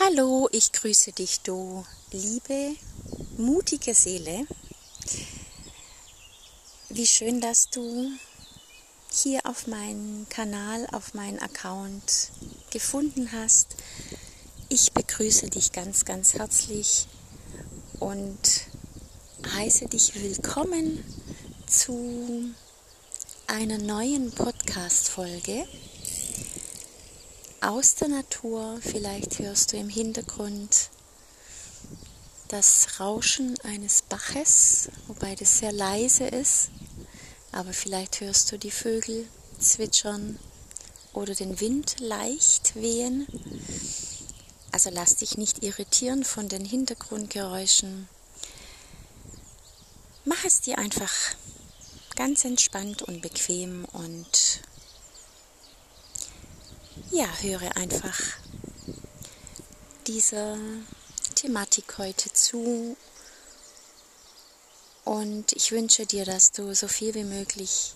Hallo, ich grüße dich, du liebe, mutige Seele. Wie schön, dass du hier auf meinen Kanal, auf meinen Account gefunden hast. Ich begrüße dich ganz, ganz herzlich und heiße dich willkommen zu einer neuen Podcast-Folge aus der Natur. Vielleicht hörst du im Hintergrund das Rauschen eines Baches, wobei das sehr leise ist. Aber vielleicht hörst du die Vögel zwitschern oder den Wind leicht wehen. Also lass dich nicht irritieren von den Hintergrundgeräuschen. Mach es dir einfach ganz entspannt und bequem und ja, höre einfach dieser Thematik heute zu und ich wünsche dir, dass du so viel wie möglich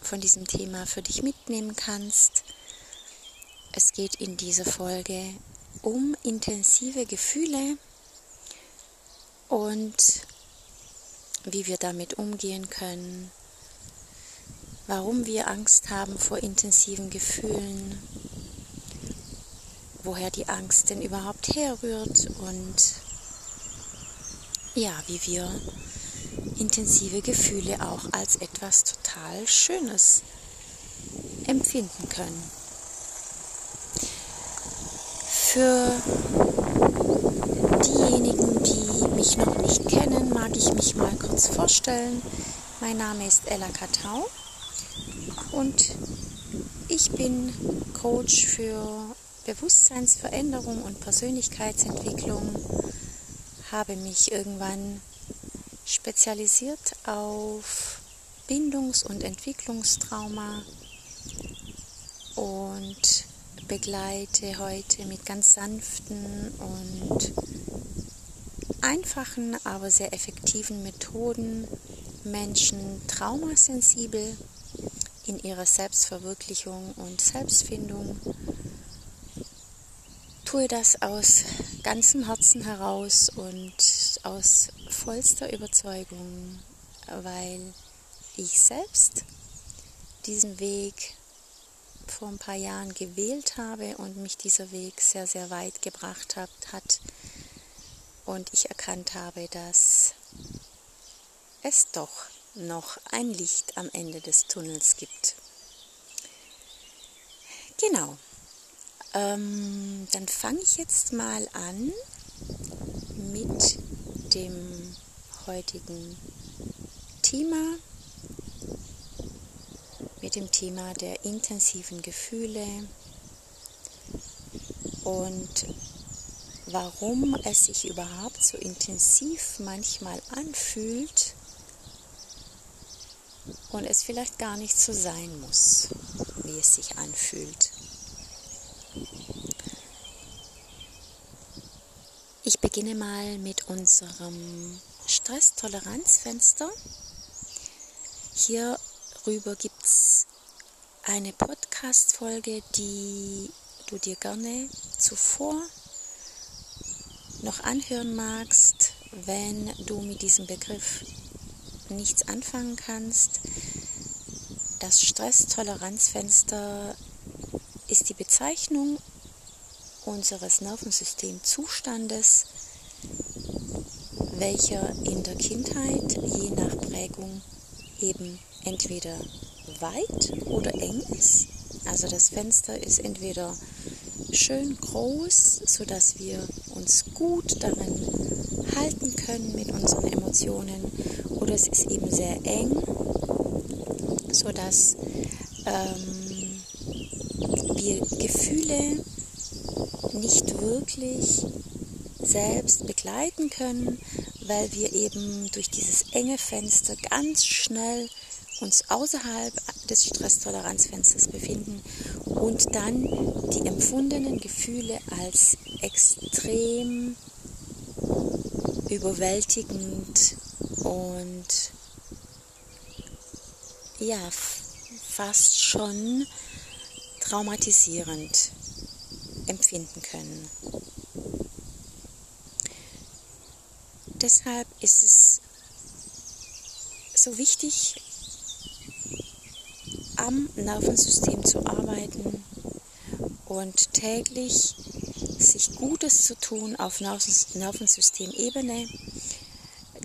von diesem Thema für dich mitnehmen kannst. Es geht in dieser Folge um intensive Gefühle und wie wir damit umgehen können, warum wir Angst haben vor intensiven Gefühlen, woher die Angst denn überhaupt herrührt und ja, wie wir intensive Gefühle auch als etwas total Schönes empfinden können. Für diejenigen, die mich noch nicht kennen, mag ich mich mal kurz vorstellen. Mein Name ist Ella Katau und ich bin Coach für Bewusstseinsveränderung und Persönlichkeitsentwicklung, habe mich irgendwann spezialisiert auf Bindungs- und Entwicklungstrauma und begleite heute mit ganz sanften und einfachen, aber sehr effektiven Methoden Menschen traumasensibel in ihrer Selbstverwirklichung und Selbstfindung. Tue das aus ganzem Herzen heraus und aus vollster Überzeugung, weil ich selbst diesen Weg vor ein paar Jahren gewählt habe und mich dieser Weg sehr, sehr weit gebracht hat, hat und ich erkannt habe, dass es doch noch ein Licht am Ende des Tunnels gibt. Genau. Ähm, dann fange ich jetzt mal an mit dem heutigen Thema, mit dem Thema der intensiven Gefühle und warum es sich überhaupt so intensiv manchmal anfühlt und es vielleicht gar nicht so sein muss, wie es sich anfühlt. Ich beginne mal mit unserem Stresstoleranzfenster. Hierüber gibt es eine Podcast-Folge, die du dir gerne zuvor noch anhören magst, wenn du mit diesem Begriff nichts anfangen kannst. Das Stresstoleranzfenster ist die Bezeichnung unseres Nervensystemzustandes, welcher in der Kindheit je nach Prägung eben entweder weit oder eng ist. Also das Fenster ist entweder schön groß, sodass wir uns gut darin halten können mit unseren Emotionen, oder es ist eben sehr eng, sodass ähm, wir Gefühle nicht wirklich selbst begleiten können, weil wir eben durch dieses enge Fenster ganz schnell uns außerhalb des Stresstoleranzfensters befinden und dann die empfundenen Gefühle als extrem überwältigend und ja, fast schon traumatisierend empfinden können. Deshalb ist es so wichtig, am Nervensystem zu arbeiten und täglich sich Gutes zu tun auf Nervensystemebene.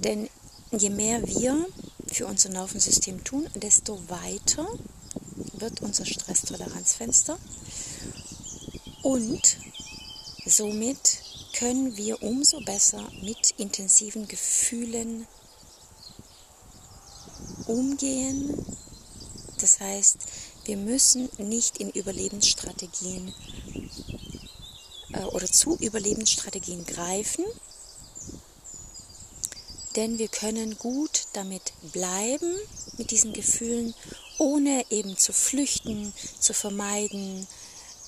Denn je mehr wir für unser Nervensystem tun, desto weiter wird unser Stresstoleranzfenster und somit können wir umso besser mit intensiven Gefühlen umgehen. Das heißt, wir müssen nicht in Überlebensstrategien äh, oder zu Überlebensstrategien greifen, denn wir können gut damit bleiben, mit diesen Gefühlen, ohne eben zu flüchten, zu vermeiden,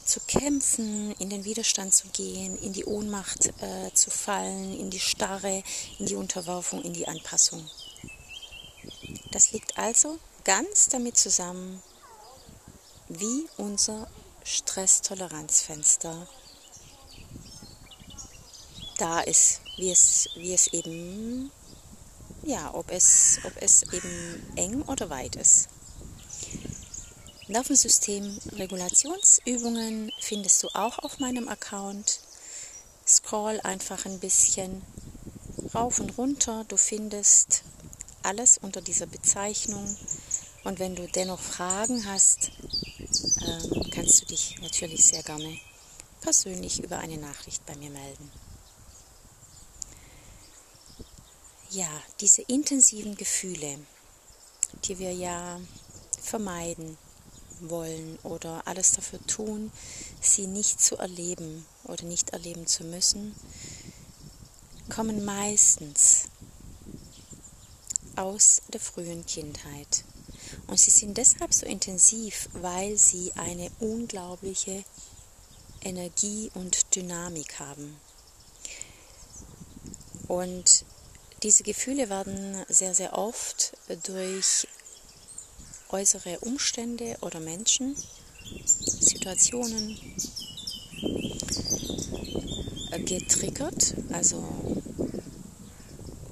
zu kämpfen, in den Widerstand zu gehen, in die Ohnmacht äh, zu fallen, in die Starre, in die Unterwerfung, in die Anpassung. Das liegt also ganz damit zusammen, wie unser Stresstoleranzfenster da ist, wie es, wie es eben, ja, ob es, ob es eben eng oder weit ist. Nervensystem-Regulationsübungen findest du auch auf meinem Account. Scroll einfach ein bisschen rauf und runter. Du findest alles unter dieser Bezeichnung. Und wenn du dennoch Fragen hast, ähm, kannst du dich natürlich sehr gerne persönlich über eine Nachricht bei mir melden. Ja, diese intensiven Gefühle, die wir ja vermeiden, wollen oder alles dafür tun, sie nicht zu erleben oder nicht erleben zu müssen, kommen meistens aus der frühen Kindheit. Und sie sind deshalb so intensiv, weil sie eine unglaubliche Energie und Dynamik haben. Und diese Gefühle werden sehr, sehr oft durch äußere Umstände oder Menschen, Situationen getriggert, also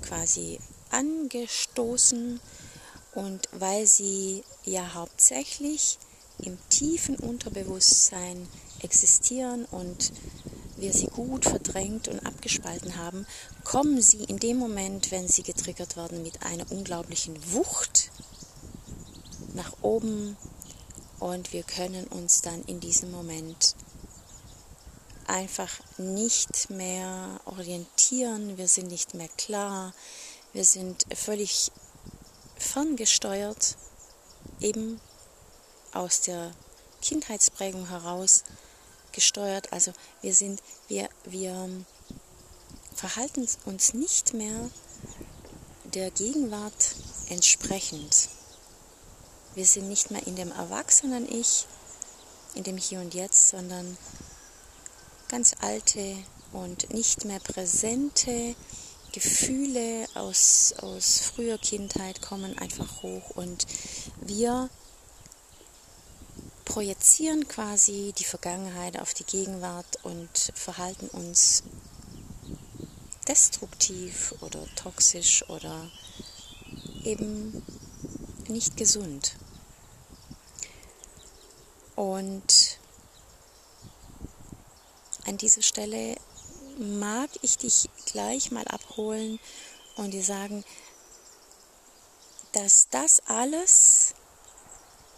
quasi angestoßen. Und weil sie ja hauptsächlich im tiefen Unterbewusstsein existieren und wir sie gut verdrängt und abgespalten haben, kommen sie in dem Moment, wenn sie getriggert werden, mit einer unglaublichen Wucht nach oben. Und wir können uns dann in diesem Moment einfach nicht mehr orientieren, wir sind nicht mehr klar, wir sind völlig ferngesteuert, eben aus der Kindheitsprägung heraus gesteuert. Also wir sind, wir, wir verhalten uns nicht mehr der Gegenwart entsprechend. Wir sind nicht mehr in dem Erwachsenen-Ich, in dem Hier und Jetzt, sondern ganz alte und nicht mehr präsente Gefühle aus, aus früher Kindheit kommen einfach hoch und wir projizieren quasi die Vergangenheit auf die Gegenwart und verhalten uns destruktiv oder toxisch oder eben nicht gesund. Und an dieser Stelle mag ich dich gleich mal abholen und dir sagen, dass das alles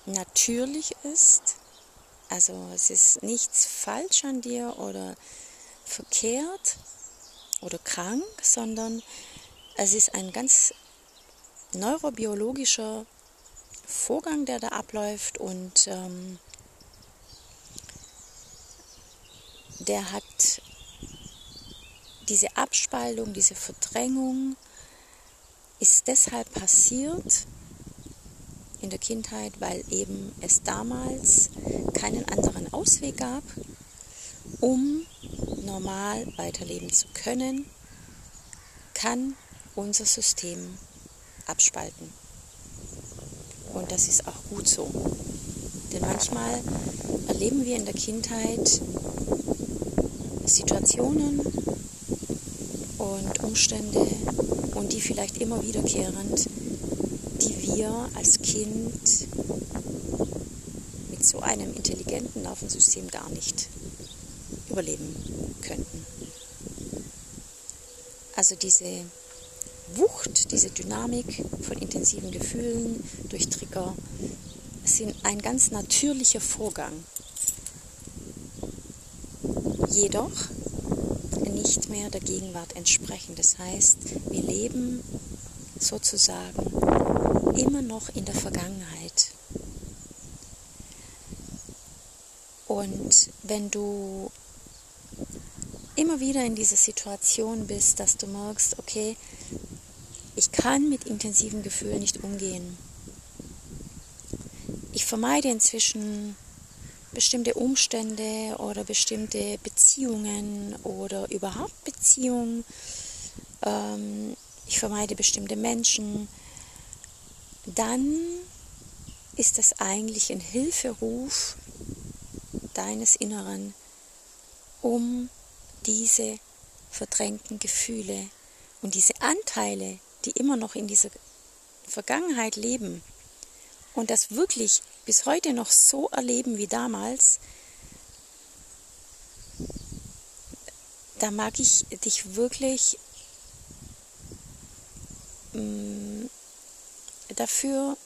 natürlich ist. Also es ist nichts falsch an dir oder verkehrt oder krank, sondern es ist ein ganz neurobiologischer Vorgang, der da abläuft und ähm, der hat diese Abspaltung, diese Verdrängung ist deshalb passiert in der Kindheit, weil eben es damals keinen anderen Ausweg gab, um normal weiterleben zu können, kann unser System abspalten. Und das ist auch gut so. Denn manchmal erleben wir in der Kindheit Situationen und Umstände und die vielleicht immer wiederkehrend, wir als Kind mit so einem intelligenten Nervensystem gar nicht überleben könnten. Also diese Wucht, diese Dynamik von intensiven Gefühlen durch Trigger sind ein ganz natürlicher Vorgang. Jedoch nicht mehr der Gegenwart entsprechen. Das heißt, wir leben sozusagen immer noch in der Vergangenheit. Und wenn du immer wieder in dieser Situation bist, dass du merkst, okay, ich kann mit intensiven Gefühlen nicht umgehen. Ich vermeide inzwischen bestimmte Umstände oder bestimmte Beziehungen oder überhaupt Beziehungen. Ähm, ich vermeide bestimmte Menschen. Dann ist das eigentlich ein Hilferuf deines Inneren, um diese verdrängten Gefühle und diese Anteile, die immer noch in dieser Vergangenheit leben und das wirklich bis heute noch so erleben wie damals, da mag ich dich wirklich mm, dafür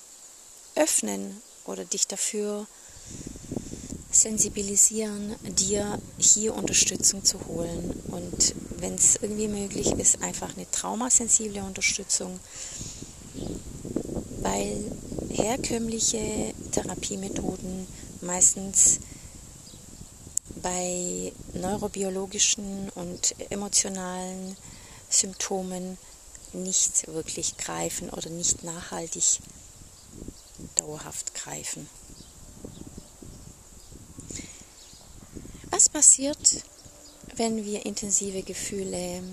öffnen oder dich dafür sensibilisieren, dir hier Unterstützung zu holen. Und wenn es irgendwie möglich ist, einfach eine traumasensible Unterstützung, weil herkömmliche Therapiemethoden meistens bei neurobiologischen und emotionalen Symptomen nicht wirklich greifen oder nicht nachhaltig dauerhaft greifen. Was passiert, wenn wir intensive Gefühle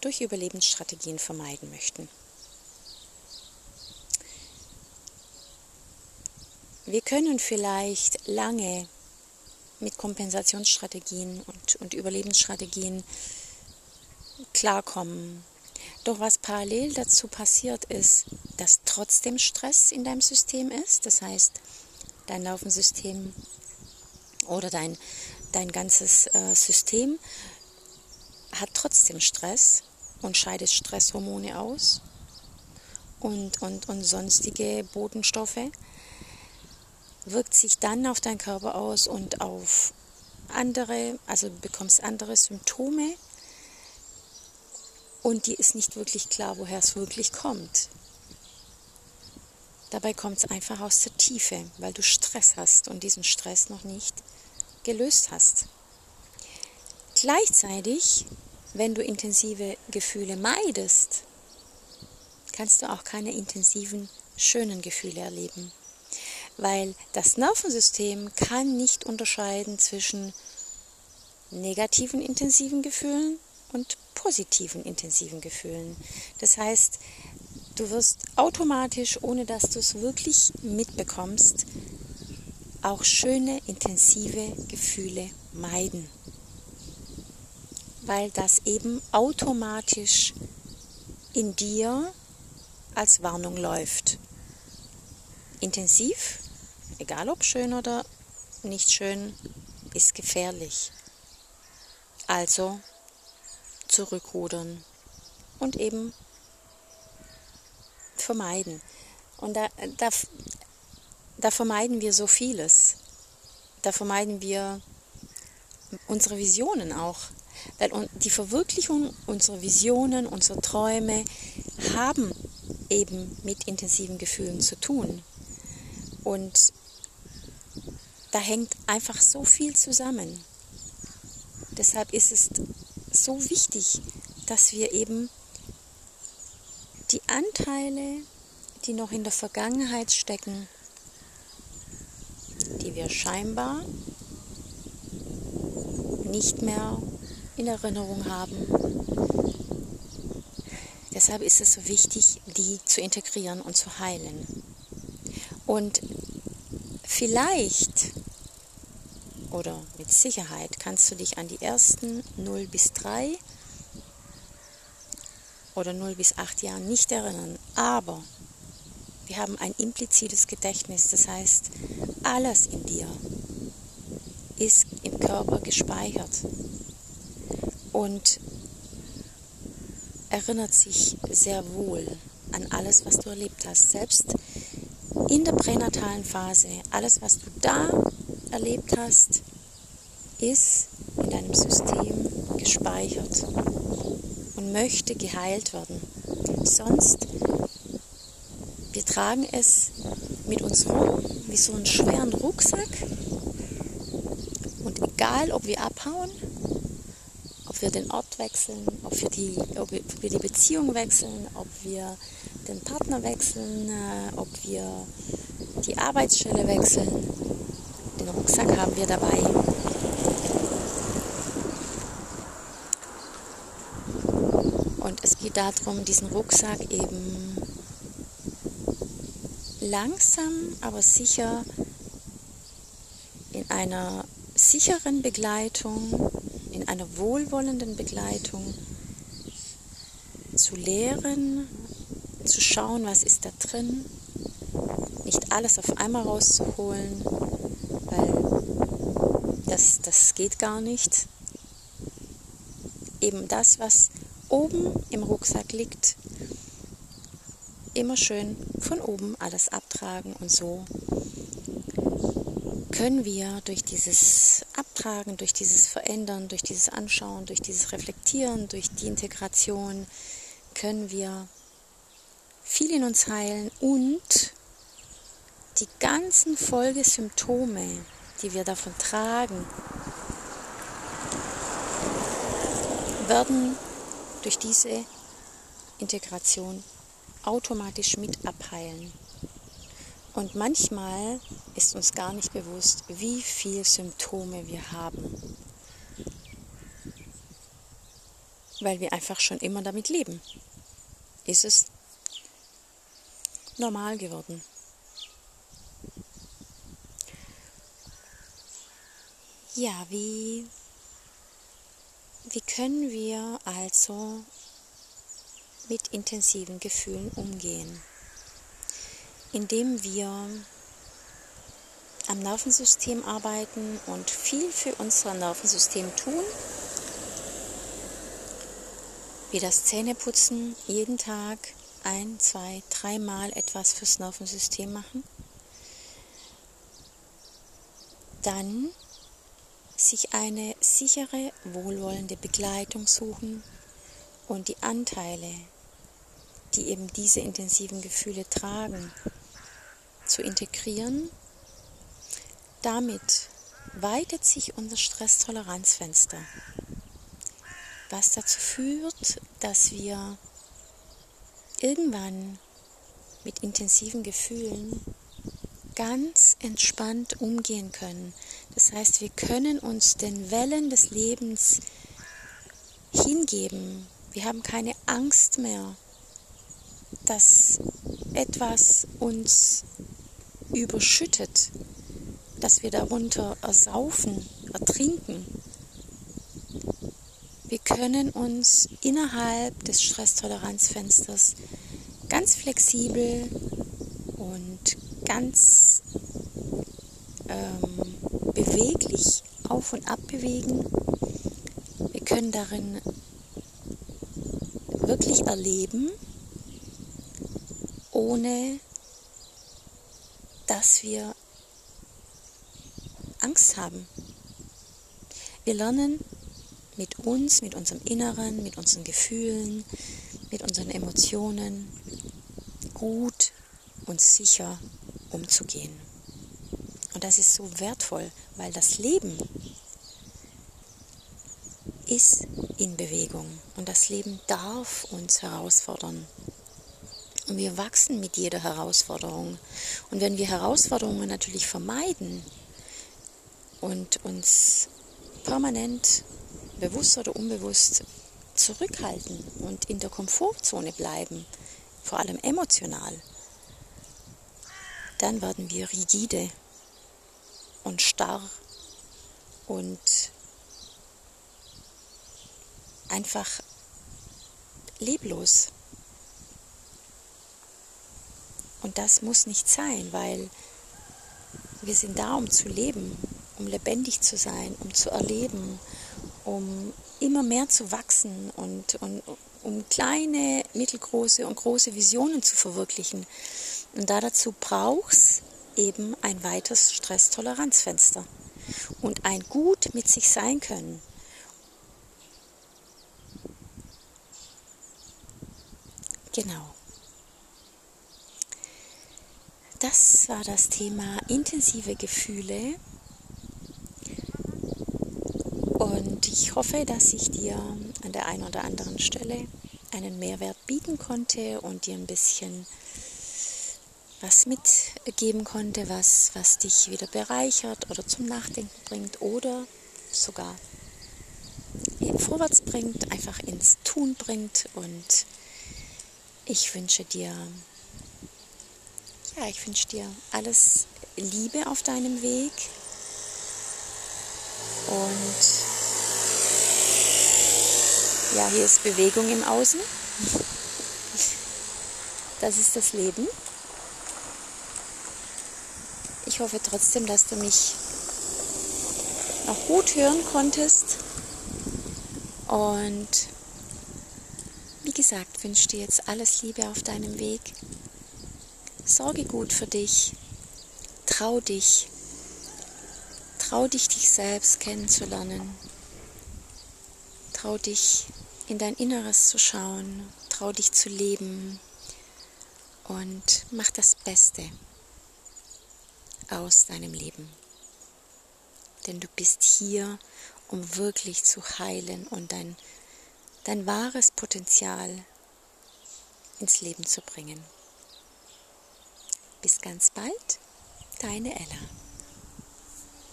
durch Überlebensstrategien vermeiden möchten? Wir können vielleicht lange mit Kompensationsstrategien und, und Überlebensstrategien klarkommen. Doch was parallel dazu passiert ist, dass trotzdem Stress in deinem System ist. Das heißt, dein Nervensystem oder dein, dein ganzes äh, System hat trotzdem Stress und scheidet Stresshormone aus und, und, und sonstige Botenstoffe, wirkt sich dann auf deinen Körper aus und auf andere, also du bekommst andere Symptome und dir ist nicht wirklich klar, woher es wirklich kommt. Dabei kommt es einfach aus der Tiefe, weil du Stress hast und diesen Stress noch nicht gelöst hast. Gleichzeitig, wenn du intensive Gefühle meidest, kannst du auch keine intensiven, schönen Gefühle erleben. Weil das Nervensystem kann nicht unterscheiden zwischen negativen, intensiven Gefühlen und positiven, intensiven Gefühlen. Das heißt, du wirst automatisch, ohne dass du es wirklich mitbekommst, auch schöne, intensive Gefühle meiden, weil das eben automatisch in dir als Warnung läuft. Intensiv, egal ob schön oder nicht schön, ist gefährlich. Also zurückrudern und eben vermeiden. Und da, da da vermeiden wir so vieles. Da vermeiden wir unsere Visionen auch. Weil die Verwirklichung unserer Visionen, unserer Träume haben eben mit intensiven Gefühlen zu tun. Und da hängt einfach so viel zusammen. Deshalb ist es so wichtig, dass wir eben die Anteile, die noch in der Vergangenheit stecken, die wir scheinbar nicht mehr in Erinnerung haben. Deshalb ist es so wichtig, die zu integrieren und zu heilen. Und vielleicht oder mit Sicherheit kannst du dich an die ersten 0 bis 3 oder 0 bis 8 Jahren nicht erinnern. Aber wir haben ein implizites Gedächtnis. Das heißt, alles in dir ist im Körper gespeichert und erinnert sich sehr wohl an alles, was du erlebt hast. Selbst in der pränatalen Phase, alles, was du da erlebt hast, ist in deinem System gespeichert und möchte geheilt werden. Sonst, wir tragen es mit uns rum wie so einen schweren Rucksack und egal, ob wir abhauen, ob wir den Ort wechseln, ob wir die, ob wir die Beziehung wechseln, ob wir den Partner wechseln, äh, ob wir die Arbeitsstelle wechseln, den Rucksack haben wir dabei. Und es geht darum, diesen Rucksack eben langsam, aber sicher in einer sicheren Begleitung, in einer wohlwollenden Begleitung zu lehren, zu schauen, was ist da drin, nicht alles auf einmal rauszuholen, weil das, das geht gar nicht. Eben das, was oben im Rucksack liegt, immer schön von oben alles abtragen und so können wir durch dieses Abtragen, durch dieses Verändern, durch dieses Anschauen, durch dieses Reflektieren, durch die Integration, können wir viel in uns heilen und die ganzen Folgesymptome, die wir davon tragen, werden durch diese Integration automatisch mit abheilen. Und manchmal ist uns gar nicht bewusst, wie viele Symptome wir haben, weil wir einfach schon immer damit leben. Ist es normal geworden. Ja, wie, wie können wir also mit intensiven Gefühlen umgehen? Indem wir am Nervensystem arbeiten und viel für unser Nervensystem tun, wie das Zähneputzen jeden Tag ein, zwei, dreimal etwas fürs Nervensystem machen, dann sich eine sichere, wohlwollende Begleitung suchen und die Anteile, die eben diese intensiven Gefühle tragen, zu integrieren. Damit weitet sich unser Stresstoleranzfenster, was dazu führt, dass wir irgendwann mit intensiven Gefühlen ganz entspannt umgehen können. Das heißt, wir können uns den Wellen des Lebens hingeben. Wir haben keine Angst mehr, dass etwas uns überschüttet, dass wir darunter ersaufen, ertrinken. Wir können uns innerhalb des Stresstoleranzfensters ganz flexibel und ganz ähm, beweglich auf und ab bewegen. Wir können darin wirklich erleben, ohne dass wir Angst haben. Wir lernen mit uns, mit unserem Inneren, mit unseren Gefühlen, mit unseren Emotionen gut und sicher umzugehen. Und das ist so wertvoll, weil das Leben ist in Bewegung und das Leben darf uns herausfordern. Und wir wachsen mit jeder Herausforderung. Und wenn wir Herausforderungen natürlich vermeiden und uns permanent, bewusst oder unbewusst, zurückhalten und in der Komfortzone bleiben, vor allem emotional, dann werden wir rigide und starr und einfach leblos. Und das muss nicht sein, weil wir sind da, um zu leben, um lebendig zu sein, um zu erleben, um immer mehr zu wachsen und, und um kleine, mittelgroße und große Visionen zu verwirklichen. Und da dazu braucht es eben ein weiteres Stresstoleranzfenster und ein gut mit sich sein können. Genau. Das war das Thema intensive Gefühle. Und ich hoffe, dass ich dir an der einen oder anderen Stelle einen Mehrwert bieten konnte und dir ein bisschen was mitgeben konnte, was, was dich wieder bereichert oder zum Nachdenken bringt oder sogar vorwärts bringt, einfach ins Tun bringt. Und ich wünsche dir, ja, ich wünsche dir alles Liebe auf deinem Weg und ja, hier ist Bewegung im Außen. Das ist das Leben. Ich hoffe trotzdem, dass du mich noch gut hören konntest. Und wie gesagt, wünsche dir jetzt alles Liebe auf deinem Weg. Sorge gut für dich. Trau dich. Trau dich, dich selbst kennenzulernen. Trau dich, in dein Inneres zu schauen. Trau dich zu leben. Und mach das Beste aus deinem Leben. Denn du bist hier, um wirklich zu heilen und dein, dein wahres Potenzial ins Leben zu bringen. Bis ganz bald, deine Ella.